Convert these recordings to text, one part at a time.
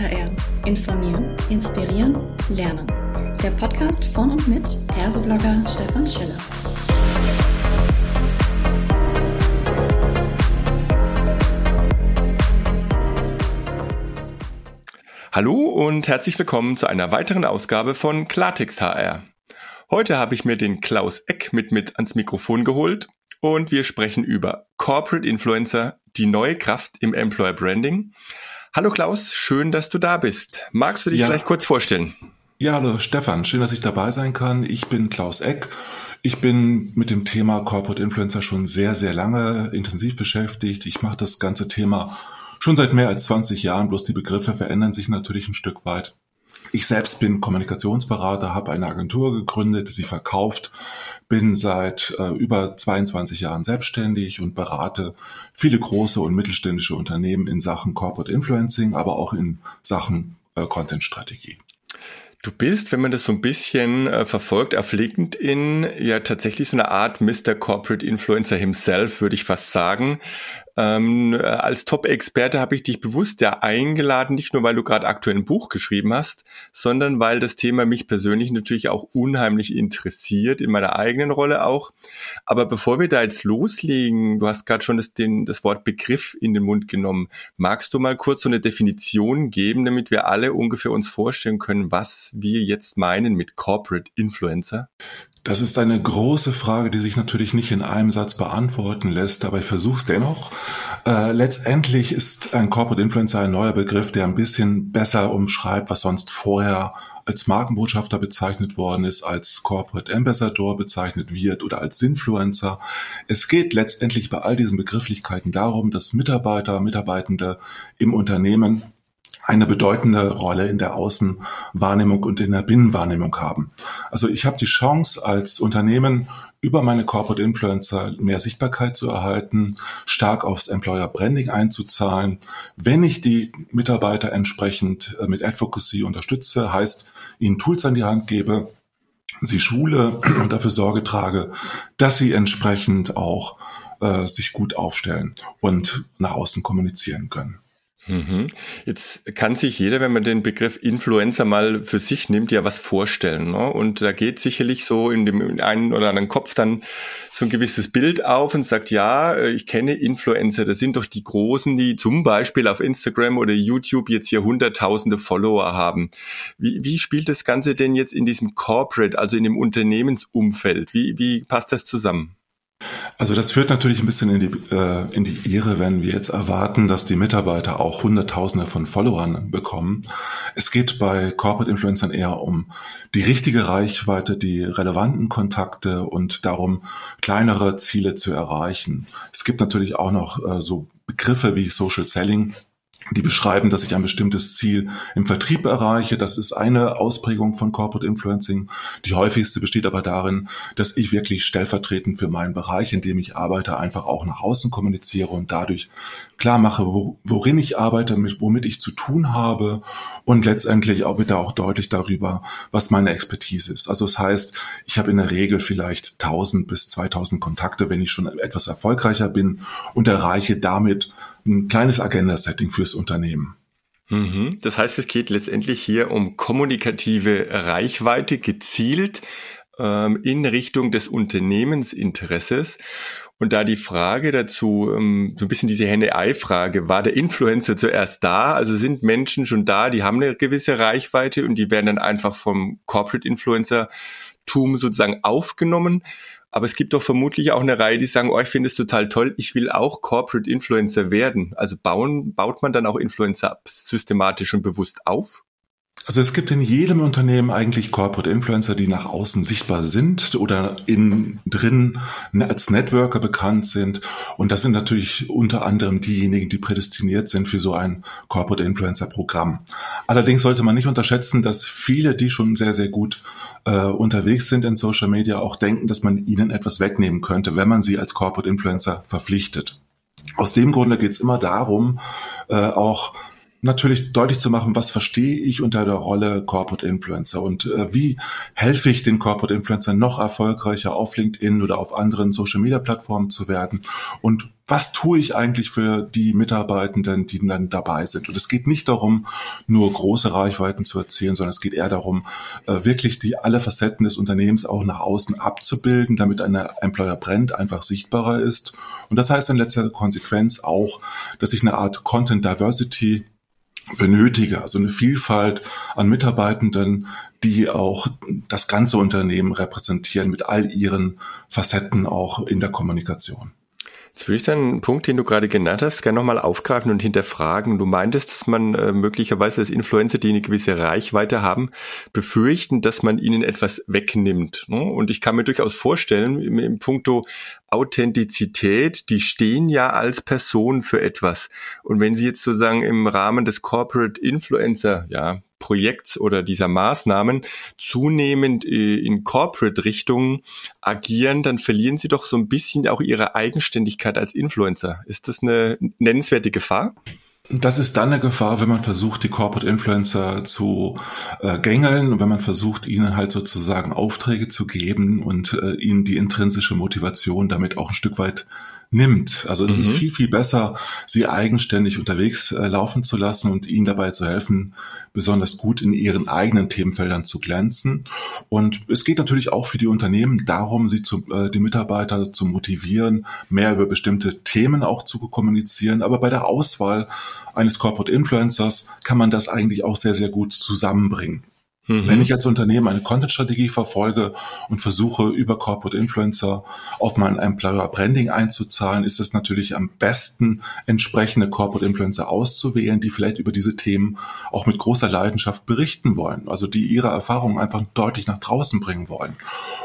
HR. Informieren, inspirieren, lernen. Der Podcast von und mit Herseblogger Stefan Schiller. Hallo und herzlich willkommen zu einer weiteren Ausgabe von Klartext HR. Heute habe ich mir den Klaus Eck mit mit ans Mikrofon geholt und wir sprechen über Corporate Influencer, die neue Kraft im Employer Branding. Hallo Klaus, schön, dass du da bist. Magst du dich ja. vielleicht kurz vorstellen? Ja, hallo Stefan, schön, dass ich dabei sein kann. Ich bin Klaus Eck. Ich bin mit dem Thema Corporate Influencer schon sehr, sehr lange intensiv beschäftigt. Ich mache das ganze Thema schon seit mehr als 20 Jahren, bloß die Begriffe verändern sich natürlich ein Stück weit. Ich selbst bin Kommunikationsberater, habe eine Agentur gegründet, sie verkauft, bin seit äh, über 22 Jahren selbstständig und berate viele große und mittelständische Unternehmen in Sachen Corporate Influencing, aber auch in Sachen äh, Content-Strategie. Du bist, wenn man das so ein bisschen äh, verfolgt, auf LinkedIn ja tatsächlich so eine Art Mr. Corporate Influencer himself, würde ich fast sagen. Ähm, als Top-Experte habe ich dich bewusst ja eingeladen, nicht nur weil du gerade aktuell ein Buch geschrieben hast, sondern weil das Thema mich persönlich natürlich auch unheimlich interessiert, in meiner eigenen Rolle auch. Aber bevor wir da jetzt loslegen, du hast gerade schon das, den, das Wort Begriff in den Mund genommen. Magst du mal kurz so eine Definition geben, damit wir alle ungefähr uns vorstellen können, was wir jetzt meinen mit Corporate Influencer? Das ist eine große Frage, die sich natürlich nicht in einem Satz beantworten lässt, aber ich versuche es dennoch. Äh, letztendlich ist ein Corporate Influencer ein neuer Begriff, der ein bisschen besser umschreibt, was sonst vorher als Markenbotschafter bezeichnet worden ist, als Corporate Ambassador bezeichnet wird oder als Influencer. Es geht letztendlich bei all diesen Begrifflichkeiten darum, dass Mitarbeiter, Mitarbeitende im Unternehmen eine bedeutende Rolle in der Außenwahrnehmung und in der Binnenwahrnehmung haben. Also ich habe die Chance als Unternehmen über meine Corporate Influencer mehr Sichtbarkeit zu erhalten, stark aufs Employer Branding einzuzahlen. Wenn ich die Mitarbeiter entsprechend äh, mit Advocacy unterstütze, heißt ihnen Tools an die Hand gebe, sie schule und dafür Sorge trage, dass sie entsprechend auch äh, sich gut aufstellen und nach außen kommunizieren können. Mhm. Jetzt kann sich jeder, wenn man den Begriff Influencer mal für sich nimmt, ja was vorstellen. Ne? Und da geht sicherlich so in dem einen oder anderen Kopf dann so ein gewisses Bild auf und sagt, ja, äh, ich kenne Influencer, das sind doch die Großen, die zum Beispiel auf Instagram oder YouTube jetzt hier hunderttausende Follower haben. Wie, wie spielt das Ganze denn jetzt in diesem Corporate, also in dem Unternehmensumfeld? Wie, wie passt das zusammen? Also das führt natürlich ein bisschen in die, äh, in die Irre, wenn wir jetzt erwarten, dass die Mitarbeiter auch Hunderttausende von Followern bekommen. Es geht bei Corporate Influencern eher um die richtige Reichweite, die relevanten Kontakte und darum, kleinere Ziele zu erreichen. Es gibt natürlich auch noch äh, so Begriffe wie Social Selling, die beschreiben, dass ich ein bestimmtes Ziel im Vertrieb erreiche. Das ist eine Ausprägung von Corporate Influencing. Die häufigste besteht aber darin, dass ich wirklich stellvertretend für meinen Bereich, in dem ich arbeite, einfach auch nach außen kommuniziere und dadurch klar mache, worin ich arbeite, womit ich zu tun habe und letztendlich auch bitte auch deutlich darüber, was meine Expertise ist. Also das heißt, ich habe in der Regel vielleicht 1000 bis 2000 Kontakte, wenn ich schon etwas erfolgreicher bin und erreiche damit ein kleines Agenda-Setting fürs Unternehmen. Mhm. Das heißt, es geht letztendlich hier um kommunikative Reichweite gezielt ähm, in Richtung des Unternehmensinteresses. Und da die Frage dazu, ähm, so ein bisschen diese Henne-Ei-Frage, war der Influencer zuerst da? Also sind Menschen schon da, die haben eine gewisse Reichweite und die werden dann einfach vom Corporate Influencer-Tum sozusagen aufgenommen? Aber es gibt doch vermutlich auch eine Reihe, die sagen, oh, ich finde es total toll, ich will auch Corporate Influencer werden. Also bauen, baut man dann auch Influencer systematisch und bewusst auf? Also es gibt in jedem Unternehmen eigentlich Corporate Influencer, die nach außen sichtbar sind oder innen drin als Networker bekannt sind. Und das sind natürlich unter anderem diejenigen, die prädestiniert sind für so ein Corporate Influencer Programm. Allerdings sollte man nicht unterschätzen, dass viele, die schon sehr, sehr gut äh, unterwegs sind in Social Media, auch denken, dass man ihnen etwas wegnehmen könnte, wenn man sie als Corporate Influencer verpflichtet. Aus dem Grunde geht es immer darum, äh, auch natürlich deutlich zu machen, was verstehe ich unter der Rolle Corporate Influencer und äh, wie helfe ich den Corporate Influencer noch erfolgreicher auf LinkedIn oder auf anderen Social Media Plattformen zu werden und was tue ich eigentlich für die Mitarbeitenden, die dann dabei sind. Und es geht nicht darum, nur große Reichweiten zu erzielen, sondern es geht eher darum, äh, wirklich die alle Facetten des Unternehmens auch nach außen abzubilden, damit eine Employer Brand einfach sichtbarer ist. Und das heißt in letzter Konsequenz auch, dass ich eine Art Content Diversity benötige, also eine Vielfalt an Mitarbeitenden, die auch das ganze Unternehmen repräsentieren mit all ihren Facetten auch in der Kommunikation. Jetzt würde ich dann einen Punkt, den du gerade genannt hast, gerne nochmal aufgreifen und hinterfragen. Du meintest, dass man äh, möglicherweise als Influencer, die eine gewisse Reichweite haben, befürchten, dass man ihnen etwas wegnimmt. Ne? Und ich kann mir durchaus vorstellen, im, im Punkto Authentizität, die stehen ja als Person für etwas. Und wenn sie jetzt sozusagen im Rahmen des Corporate Influencer, ja, Projekts oder dieser Maßnahmen zunehmend äh, in Corporate-Richtung agieren, dann verlieren sie doch so ein bisschen auch ihre Eigenständigkeit als Influencer. Ist das eine nennenswerte Gefahr? Das ist dann eine Gefahr, wenn man versucht, die Corporate Influencer zu äh, gängeln und wenn man versucht, ihnen halt sozusagen Aufträge zu geben und äh, ihnen die intrinsische Motivation damit auch ein Stück weit nimmt. Also es mhm. ist viel, viel besser, sie eigenständig unterwegs äh, laufen zu lassen und ihnen dabei zu helfen, besonders gut in ihren eigenen Themenfeldern zu glänzen. Und es geht natürlich auch für die Unternehmen darum, sie zu, äh, die Mitarbeiter zu motivieren, mehr über bestimmte Themen auch zu kommunizieren. Aber bei der Auswahl eines Corporate Influencers kann man das eigentlich auch sehr, sehr gut zusammenbringen. Mhm. Wenn ich als Unternehmen eine Content-Strategie verfolge und versuche, über Corporate Influencer auf mein Employer Branding einzuzahlen, ist es natürlich am besten, entsprechende Corporate Influencer auszuwählen, die vielleicht über diese Themen auch mit großer Leidenschaft berichten wollen, also die ihre Erfahrungen einfach deutlich nach draußen bringen wollen.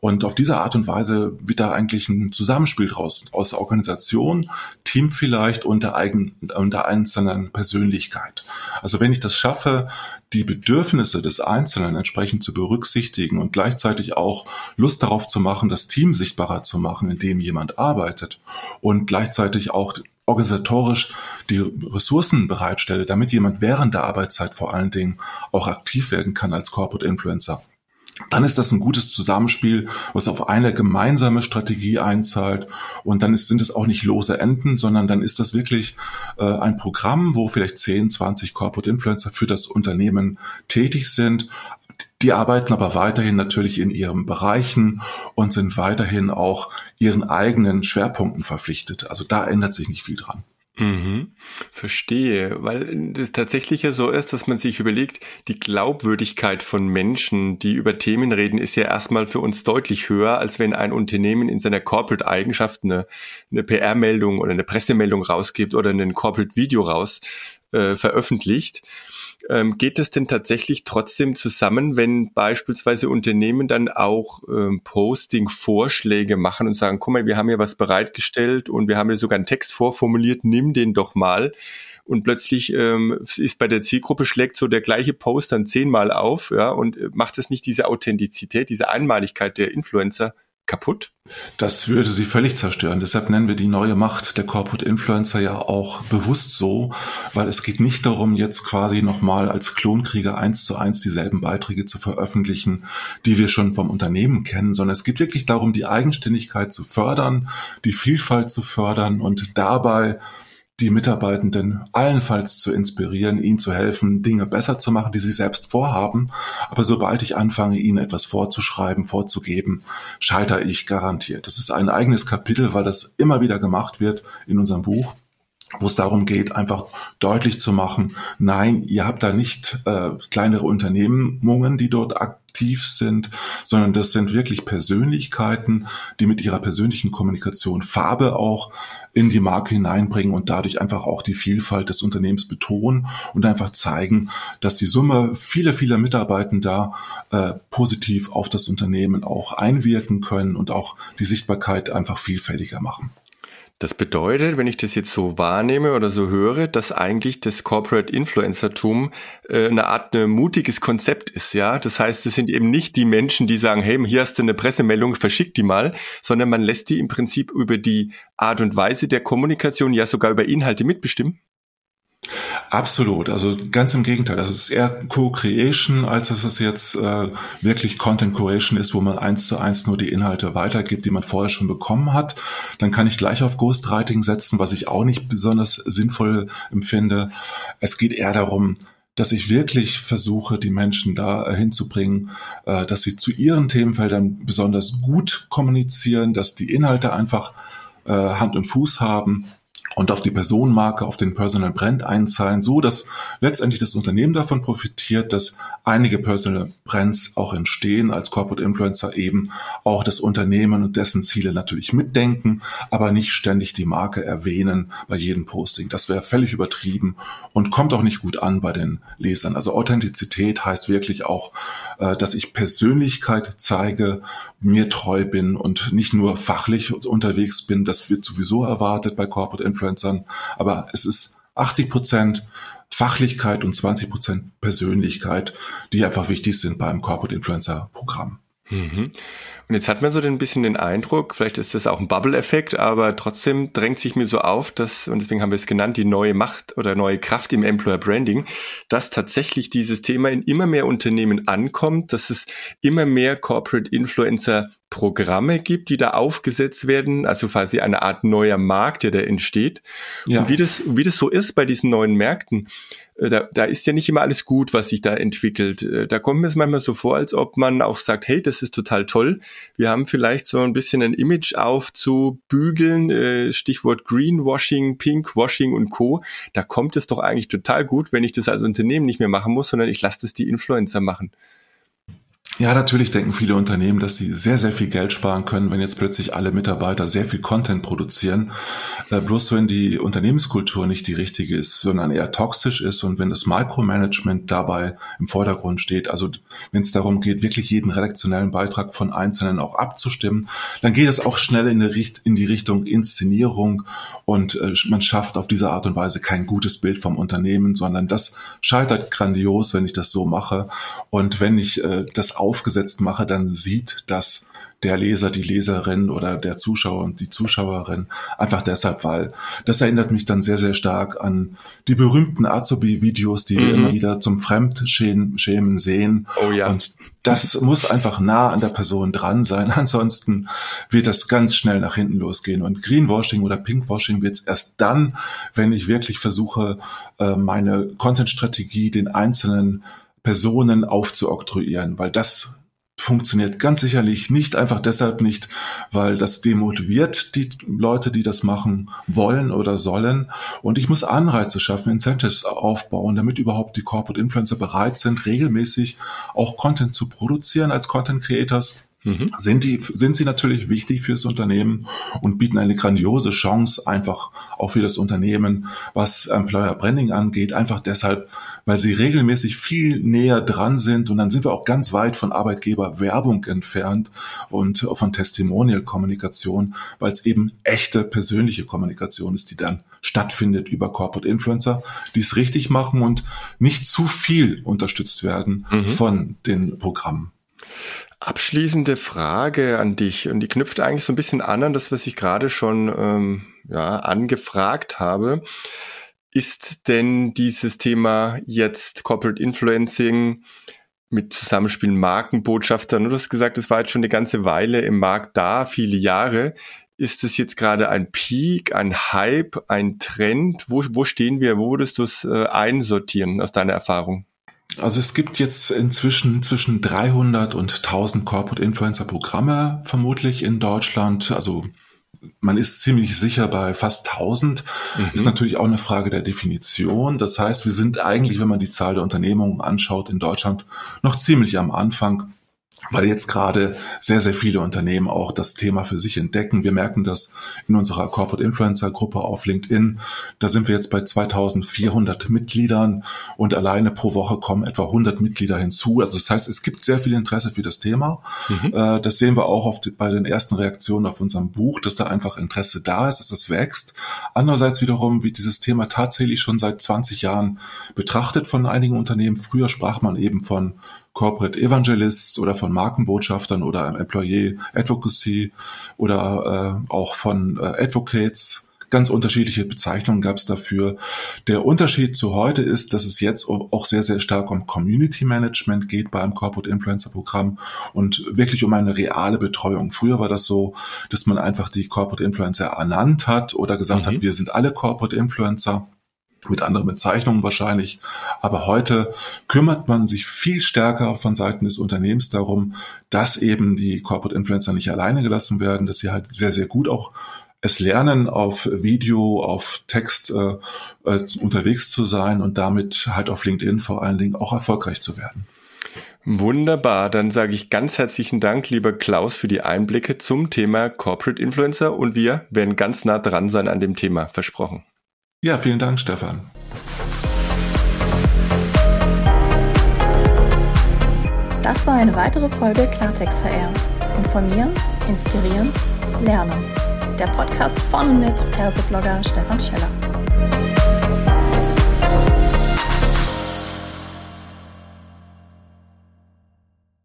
Und auf diese Art und Weise wird da eigentlich ein Zusammenspiel draus, aus Organisation, Team vielleicht und der, eigen, und der einzelnen Persönlichkeit. Also wenn ich das schaffe, die Bedürfnisse des Einzelnen entsprechend zu berücksichtigen und gleichzeitig auch Lust darauf zu machen, das Team sichtbarer zu machen, in dem jemand arbeitet und gleichzeitig auch organisatorisch die Ressourcen bereitstelle, damit jemand während der Arbeitszeit vor allen Dingen auch aktiv werden kann als Corporate Influencer dann ist das ein gutes Zusammenspiel, was auf eine gemeinsame Strategie einzahlt. Und dann ist, sind es auch nicht lose Enden, sondern dann ist das wirklich äh, ein Programm, wo vielleicht 10, 20 Corporate Influencer für das Unternehmen tätig sind. Die arbeiten aber weiterhin natürlich in ihren Bereichen und sind weiterhin auch ihren eigenen Schwerpunkten verpflichtet. Also da ändert sich nicht viel dran. Mhm, verstehe, weil das tatsächlich ja so ist, dass man sich überlegt, die Glaubwürdigkeit von Menschen, die über Themen reden, ist ja erstmal für uns deutlich höher, als wenn ein Unternehmen in seiner Corporate-Eigenschaft eine, eine PR-Meldung oder eine Pressemeldung rausgibt oder ein Corporate-Video raus äh, veröffentlicht. Ähm, geht das denn tatsächlich trotzdem zusammen, wenn beispielsweise Unternehmen dann auch ähm, Posting-Vorschläge machen und sagen, guck mal, wir haben ja was bereitgestellt und wir haben ja sogar einen Text vorformuliert, nimm den doch mal. Und plötzlich ähm, ist bei der Zielgruppe schlägt so der gleiche Post dann zehnmal auf, ja, und äh, macht es nicht diese Authentizität, diese Einmaligkeit der Influencer kaputt? Das würde sie völlig zerstören. Deshalb nennen wir die neue Macht der Corporate Influencer ja auch bewusst so, weil es geht nicht darum, jetzt quasi nochmal als Klonkrieger eins zu eins dieselben Beiträge zu veröffentlichen, die wir schon vom Unternehmen kennen, sondern es geht wirklich darum, die Eigenständigkeit zu fördern, die Vielfalt zu fördern und dabei die Mitarbeitenden allenfalls zu inspirieren, ihnen zu helfen, Dinge besser zu machen, die sie selbst vorhaben. Aber sobald ich anfange, ihnen etwas vorzuschreiben, vorzugeben, scheitere ich garantiert. Das ist ein eigenes Kapitel, weil das immer wieder gemacht wird in unserem Buch wo es darum geht, einfach deutlich zu machen, nein, ihr habt da nicht äh, kleinere Unternehmungen, die dort aktiv sind, sondern das sind wirklich Persönlichkeiten, die mit ihrer persönlichen Kommunikation Farbe auch in die Marke hineinbringen und dadurch einfach auch die Vielfalt des Unternehmens betonen und einfach zeigen, dass die Summe vieler, vieler Mitarbeitender äh, positiv auf das Unternehmen auch einwirken können und auch die Sichtbarkeit einfach vielfältiger machen. Das bedeutet, wenn ich das jetzt so wahrnehme oder so höre, dass eigentlich das Corporate Influencertum äh, eine Art ein mutiges Konzept ist, ja. Das heißt, es sind eben nicht die Menschen, die sagen, hey, hier hast du eine Pressemeldung, verschick die mal, sondern man lässt die im Prinzip über die Art und Weise der Kommunikation, ja sogar über Inhalte mitbestimmen. Absolut, also ganz im Gegenteil. Es ist eher Co-Creation, als dass es jetzt äh, wirklich Content Creation ist, wo man eins zu eins nur die Inhalte weitergibt, die man vorher schon bekommen hat. Dann kann ich gleich auf Ghostwriting setzen, was ich auch nicht besonders sinnvoll empfinde. Es geht eher darum, dass ich wirklich versuche, die Menschen da äh, hinzubringen, äh, dass sie zu ihren Themenfeldern besonders gut kommunizieren, dass die Inhalte einfach äh, Hand und Fuß haben und auf die Personenmarke, auf den Personal Brand einzahlen, so dass letztendlich das Unternehmen davon profitiert, dass einige Personal Brands auch entstehen, als Corporate Influencer eben auch das Unternehmen und dessen Ziele natürlich mitdenken, aber nicht ständig die Marke erwähnen bei jedem Posting. Das wäre völlig übertrieben und kommt auch nicht gut an bei den Lesern. Also Authentizität heißt wirklich auch, äh, dass ich Persönlichkeit zeige, mir treu bin und nicht nur fachlich unterwegs bin. Das wird sowieso erwartet bei Corporate Influencer Influencern, aber es ist 80 Prozent Fachlichkeit und 20 Prozent Persönlichkeit, die einfach wichtig sind beim Corporate Influencer Programm. Mhm. Und jetzt hat man so ein bisschen den Eindruck, vielleicht ist das auch ein Bubble-Effekt, aber trotzdem drängt sich mir so auf, dass, und deswegen haben wir es genannt, die neue Macht oder neue Kraft im Employer Branding, dass tatsächlich dieses Thema in immer mehr Unternehmen ankommt, dass es immer mehr Corporate Influencer Programme gibt, die da aufgesetzt werden, also quasi eine Art neuer Markt, der da entsteht. Ja. Und wie das, wie das so ist bei diesen neuen Märkten, da, da ist ja nicht immer alles gut, was sich da entwickelt. Äh, da kommt mir es manchmal so vor, als ob man auch sagt, hey, das ist total toll. Wir haben vielleicht so ein bisschen ein Image aufzubügeln, äh, Stichwort Greenwashing, Pinkwashing und Co. Da kommt es doch eigentlich total gut, wenn ich das als Unternehmen nicht mehr machen muss, sondern ich lasse das die Influencer machen. Ja, natürlich denken viele Unternehmen, dass sie sehr, sehr viel Geld sparen können, wenn jetzt plötzlich alle Mitarbeiter sehr viel Content produzieren. Äh, bloß wenn die Unternehmenskultur nicht die richtige ist, sondern eher toxisch ist und wenn das Micromanagement dabei im Vordergrund steht, also wenn es darum geht, wirklich jeden redaktionellen Beitrag von Einzelnen auch abzustimmen, dann geht es auch schnell in, Richt in die Richtung Inszenierung und äh, man schafft auf diese Art und Weise kein gutes Bild vom Unternehmen, sondern das scheitert grandios, wenn ich das so mache. Und wenn ich äh, das aufgesetzt mache, dann sieht das der Leser, die Leserin oder der Zuschauer und die Zuschauerin einfach deshalb, weil das erinnert mich dann sehr, sehr stark an die berühmten Azubi-Videos, die mhm. wir immer wieder zum Fremdschämen sehen. Oh ja. Und das muss einfach nah an der Person dran sein. Ansonsten wird das ganz schnell nach hinten losgehen. Und Greenwashing oder Pinkwashing wird es erst dann, wenn ich wirklich versuche, äh, meine Content-Strategie den einzelnen Personen aufzuoktroyieren, weil das funktioniert ganz sicherlich nicht einfach deshalb nicht, weil das demotiviert die Leute, die das machen wollen oder sollen. Und ich muss Anreize schaffen, Incentives aufbauen, damit überhaupt die Corporate Influencer bereit sind, regelmäßig auch Content zu produzieren als Content Creators mhm. sind die, sind sie natürlich wichtig fürs Unternehmen und bieten eine grandiose Chance einfach auch für das Unternehmen, was Employer Branding angeht, einfach deshalb, weil sie regelmäßig viel näher dran sind und dann sind wir auch ganz weit von Arbeitgeberwerbung entfernt und von Testimonial-Kommunikation, weil es eben echte persönliche Kommunikation ist, die dann stattfindet über Corporate Influencer, die es richtig machen und nicht zu viel unterstützt werden mhm. von den Programmen. Abschließende Frage an dich und die knüpft eigentlich so ein bisschen an an das, was ich gerade schon ähm, ja, angefragt habe. Ist denn dieses Thema jetzt Corporate Influencing mit Zusammenspielen Markenbotschaftern, du hast gesagt, es war jetzt schon eine ganze Weile im Markt da, viele Jahre. Ist es jetzt gerade ein Peak, ein Hype, ein Trend? Wo, wo stehen wir? Wo würdest du es äh, einsortieren aus deiner Erfahrung? Also es gibt jetzt inzwischen zwischen 300 und 1000 Corporate Influencer Programme vermutlich in Deutschland. Also man ist ziemlich sicher bei fast 1000. Mhm. Ist natürlich auch eine Frage der Definition. Das heißt, wir sind eigentlich, wenn man die Zahl der Unternehmungen anschaut in Deutschland, noch ziemlich am Anfang weil jetzt gerade sehr, sehr viele Unternehmen auch das Thema für sich entdecken. Wir merken das in unserer Corporate Influencer Gruppe auf LinkedIn. Da sind wir jetzt bei 2400 Mitgliedern und alleine pro Woche kommen etwa 100 Mitglieder hinzu. Also das heißt, es gibt sehr viel Interesse für das Thema. Mhm. Äh, das sehen wir auch die, bei den ersten Reaktionen auf unserem Buch, dass da einfach Interesse da ist, dass es wächst. Andererseits wiederum wird dieses Thema tatsächlich schon seit 20 Jahren betrachtet von einigen Unternehmen. Früher sprach man eben von Corporate Evangelists oder von Markenbotschaftern oder Employee Advocacy oder äh, auch von äh, Advocates Ganz unterschiedliche Bezeichnungen gab es dafür. Der Unterschied zu heute ist, dass es jetzt auch sehr, sehr stark um Community Management geht beim Corporate Influencer Programm und wirklich um eine reale Betreuung. Früher war das so, dass man einfach die Corporate Influencer ernannt hat oder gesagt mhm. hat, wir sind alle Corporate Influencer mit anderen Bezeichnungen wahrscheinlich. Aber heute kümmert man sich viel stärker von Seiten des Unternehmens darum, dass eben die Corporate Influencer nicht alleine gelassen werden, dass sie halt sehr, sehr gut auch es lernen, auf Video, auf Text äh, äh, unterwegs zu sein und damit halt auf LinkedIn vor allen Dingen auch erfolgreich zu werden. Wunderbar, dann sage ich ganz herzlichen Dank, lieber Klaus, für die Einblicke zum Thema Corporate Influencer und wir werden ganz nah dran sein an dem Thema, versprochen. Ja, vielen Dank, Stefan. Das war eine weitere Folge Klartext HR. Informieren, inspirieren, lernen. Der Podcast von und mit Perseblogger Stefan Scheller.